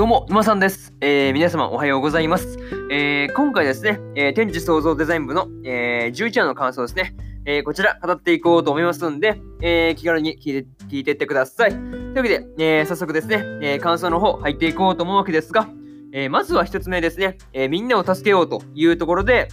どうも、沼さんです。えー、皆様おはようございます。えー、今回ですね、えー、天地創造デザイン部の、えー、11話の感想ですね、えー、こちら語っていこうと思いますんで、えー、気軽に聞いて聞いてってください。というわけで、えー、早速ですね、えー、感想の方入っていこうと思うわけですが、えー、まずは1つ目ですね、えー、みんなを助けようというところで、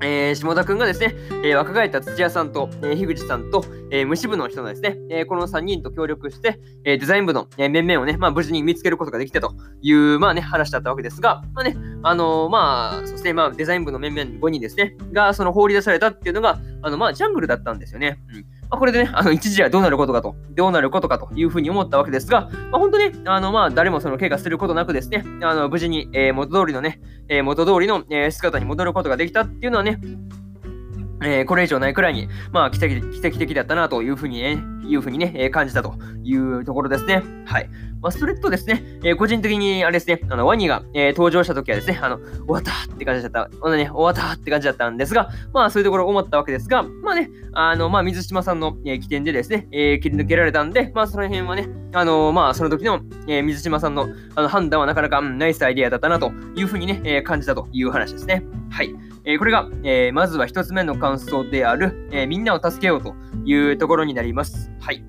えー、下田君がですね、えー、若返った土屋さんと、えー、樋口さんと、えー、虫部の人のですね、えー、この3人と協力して、えー、デザイン部の、えー、面々をね、まあ、無事に見つけることができたという、まあね、話だったわけですが、まあね、あのー、まあ、そして、まあ、デザイン部の面々5人ですね、が、その放り出されたっていうのが、あの、まあ、ジャングルだったんですよね。うんまあ、これでね、あの一時はどうなることかと、どうなることかというふうに思ったわけですが、まあ、本当ね、あの、まあ、誰もその怪我することなくですね、あの、無事に、えー、元通りのね、えー、元通りの、え、姿に戻ることができたっていうのはね、えー、これ以上ないくらいに、まあ、奇跡奇跡的だったなというふうにね、いうふうにね、えー、感じたというところですね。はい。まあ、それとですね、えー、個人的にあれですね、あの、ワニが、えー、登場した時はですね、あの、終わったって感じだった、ね、終わったって感じだったんですが、まあ、そういうところ思ったわけですが、まあね、あの、まあ、水島さんの、えー、起点でですね、えー、切り抜けられたんで、まあ、その辺はね、あのまあ、その時の、えー、水島さんのあの判断はなかなか、うん、ナイスアイデアだったなというふうにね、えー、感じたという話ですね。はい。えー、これが、えー、まずは一つ目の感想である、えー、みんなを助けようというところになります。はい。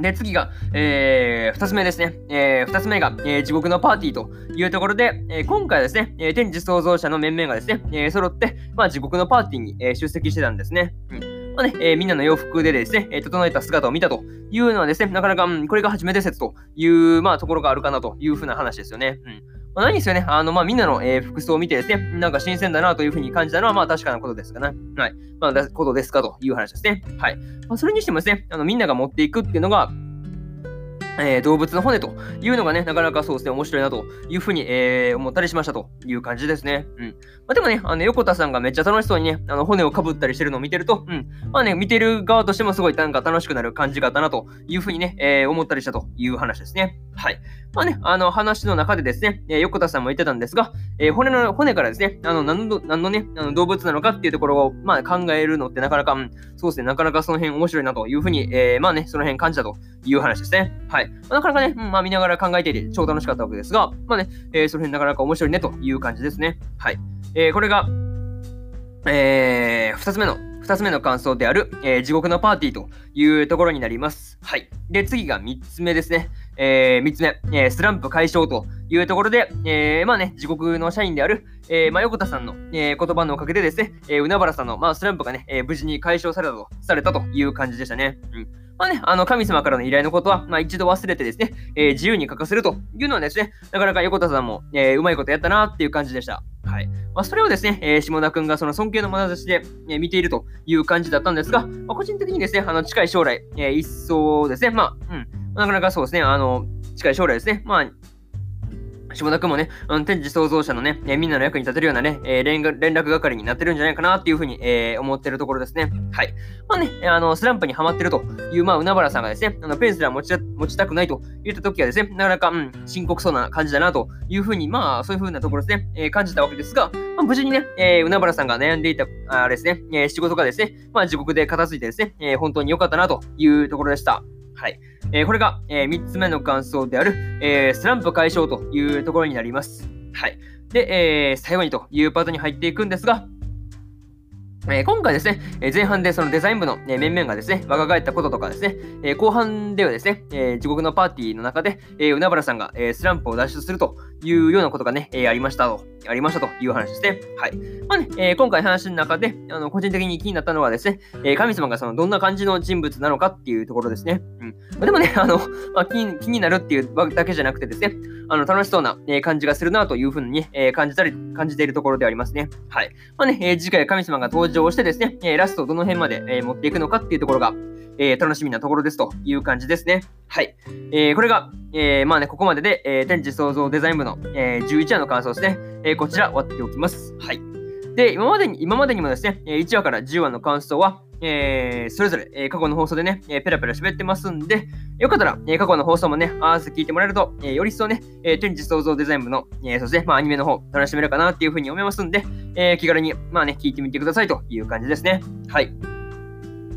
で、次が、えー、二つ目ですね。えー、二つ目が、えー、地獄のパーティーというところで、えー、今回ですね、えー、天地創造者の面々がですね、えー、揃って、まあ、地獄のパーティーに、えー、出席してたんですね。うんまあね、えー、みんなの洋服でですね、えー、整えた姿を見たというのはですね、なかなか、うん、これが初めて説という、まあ、ところがあるかなというふうな話ですよね。うんまあ、何ですよね、あの、まあ、みんなの、えー、服装を見てですね、なんか新鮮だなというふうに感じたのは、まあ、確かなことですかね。はい。まあ、ことですかという話ですね。はい。まあ、それにしてもですね、あの、みんなが持っていくっていうのが、えー、動物の骨というのがね、なかなかそうですね、面白いなというふうに、えー、思ったりしましたという感じですね。うん。まあ、でもね、あの横田さんがめっちゃ楽しそうにね、あの骨をかぶったりしてるのを見てると、うん。まあね、見てる側としてもすごいなんか楽しくなる感じがあったなというふうにね、えー、思ったりしたという話ですね。はい。まあね、あの話の中でですね、え、横田さんも言ってたんですが、え、骨の骨からですね、あの何の何のね、あの動物なのかっていうところを、まあ、考えるのってなかなか、うん、そうですね、なかなかその辺面白いなというふうに、え、まあね、その辺感じたという話ですね。い。まあ、なかなかね、うん、まあ見ながら考えていて超楽しかったわけですが、まあね、えー、その辺なかなか面白いねという感じですね。はい。えー、これが、えー、二つ目の2つ目の感想である、えー、地獄のパーティーというところになります。はい。で、次が3つ目ですね。えー、3つ目、えー、スランプ解消というところで、えー、まあね、地獄の社員である、えー、まあ、横田さんの、えー、言葉のおかげでですね、えー、海原さんの、まあ、スランプがね、えー、無事に解消されたと、されたという感じでしたね。うん。まあね、あの、神様からの依頼のことは、まあ一度忘れてですね、えー、自由に書かせるというのはですね、なかなか横田さんも、えー、うまいことやったなっていう感じでした。はい。まあ、それをですね、えー、下田くんがその尊敬の眼差しで、えー、見ているという感じだったんですが、まあ、個人的にですね、あの、近い将来、えー、一層ですね、まあ、うん、なかなかそうですね、あの、近い将来ですね、まあ、下田くんもね、うん、天地創造者のね、えー、みんなの役に立てるようなね、えー、連絡係になってるんじゃないかなっていうふうに、えー、思ってるところですね。はい。まあね、あの、スランプにはまってるという、まあ、海原さんがですね、あのペンすら持ち持ちたくないと言った時はですね、なかなか、うん、深刻そうな感じだなというふうに、まあ、そういうふうなところですね、えー、感じたわけですが、まあ、無事にね、えー、海原さんが悩んでいた、あれですね、えー、仕事がですね、まあ、地獄で片付いてですね、えー、本当に良かったなというところでした。はい。えー、これが、えー、3つ目の感想である、えー、スランプ解消というところになります。はい。で、えー、最後にというパートに入っていくんですが、え、今回ですね、え、前半でそのデザイン部の、え、面々がですね、若返ったこととかですね、え後半ではですね、え地獄のパーティーの中で、え海原さんが、えスランプを脱出するというようなことがね、えありましたと、ありましたという話ですね。はい。まあね、え今回話の中で、あの、個人的に気になったのはですね、え神様がそのどんな感じの人物なのかっていうところですね。うん。まあ、でもね、あの、まあ、気に気になるっていうだけじゃなくてですね、あの、楽しそうな、え感じがするなというふうに、え感じたり、感じているところでありますね。はい。まあね、え次回神様が登場してですね、えラストどの辺まで、え持っていくのかっていうところが、え楽しみなところですという感じですね。はい。えー、これが、えー、まあね、ここまでで、えー、天地創造デザイン部の、えー、11話の感想ですね。えー、こちら終わっておきます。はい。で、今までに、今までにもですね、1話から10話の感想は、えー、それぞれ、えー、過去の放送でね、えー、ペラペラ喋ってますんで、よかったら、えー、過去の放送もね、合わせて聞いてもらえると、えー、より一層ね、えー、天地創造デザイン部の、えー、そして、まあ、アニメの方、楽しめるかなっていうふうに思いますんで、えー、気軽に、まあね、聞いてみてくださいという感じですね。はい。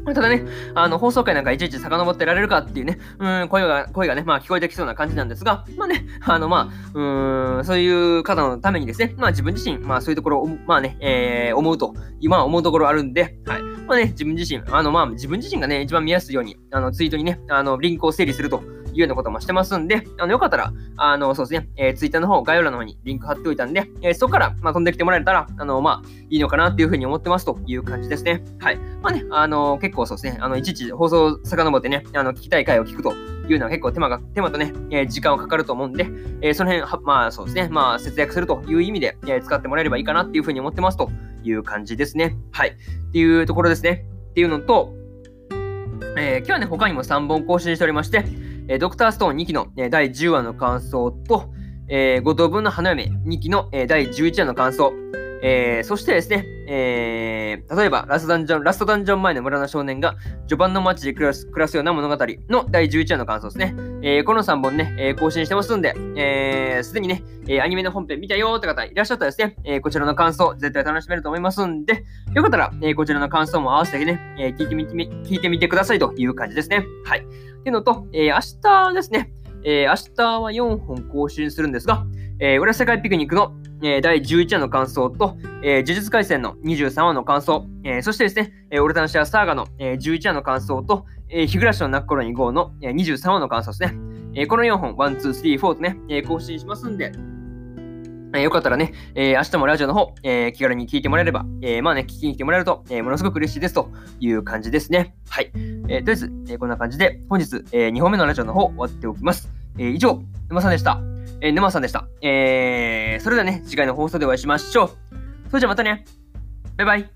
まあただね、あの放送回なんかいちいち遡ってられるかっていうね、うん、声が、声がね、まあ聞こえてきそうな感じなんですが、まあね、あのまあ、うん、そういう方のためにですね、まあ自分自身、まあそういうところを、まあね、えー、思うと、今思うところあるんで、はい。まあね、自分自身、あのまあ自分自身がね、一番見やすいように、あのツイートにね、あのリンクを整理するというようなこともしてますんで、あのよかったら、あの、そうですね、えー、ツイッターの方、概要欄の方にリンク貼っておいたんで、えー、そこから、まあ、飛んできてもらえたら、あの、まあ、いいのかなっていうふうに思ってますという感じですね。はい。まあね、あの、結構そうですね、あの、いちいち放送遡ってね、あの、聞きたい回を聞くというのは結構手間が、手間とね、えー、時間をかかると思うんで、えー、その辺は、まあそうですね、まあ節約するという意味で、えー、使ってもらえればいいかなっていうふうに思ってますという感じですね。はい。っていうところですね。っていうのと、えー、今日はね、他にも3本更新しておりまして、えー、ドクターストーン2期の、えー、第10話の感想と、えー、5等分の花嫁2期の、えー、第11話の感想、えー、そしてですね、えー、例えばラストダンジョン、ラストダンジョン前の村の少年が序盤の街で暮らす暮らすような物語の第11話の感想ですね。えー、この3本ね、えー、更新してますんで、えー、すでにね、えー、アニメの本編見たよって方いらっしゃったらですね、えー、こちらの感想絶対楽しめると思いますんで、よかったら、えー、こちらの感想も合わせてね、えー、聞いてみて聞いてみてくださいという感じですね。はい。っていうのと、えー、明日ですね、えー、明日は4本更新するんですが、えー、裏世界ピクニックの、えー、第11話の感想と、えー、呪術廻戦の23話の感想、えー、そしてですね、えー、オルタナシアサーガの、えー、11話の感想と、えー、日暮らしの泣く頃に GO の、えー、23話の感想ですね。えー、この4本、1、2、3、4とね、えー、更新しますんで、えー、よかったらね、えー、明日もラジオの方、えー、気軽に聞いてもらえれば、えー、まあね、聞きに来てもらえると、えー、ものすごく嬉しいですという感じですね。はい。えー、とりあえず、えー、こんな感じで、本日、えー、2本目のラジオの方、終わっておきます。えー、以上、沼さんでした。えー、沼さんでした。えー、それではね、次回の放送でお会いしましょう。それじゃまたね。バイバイ。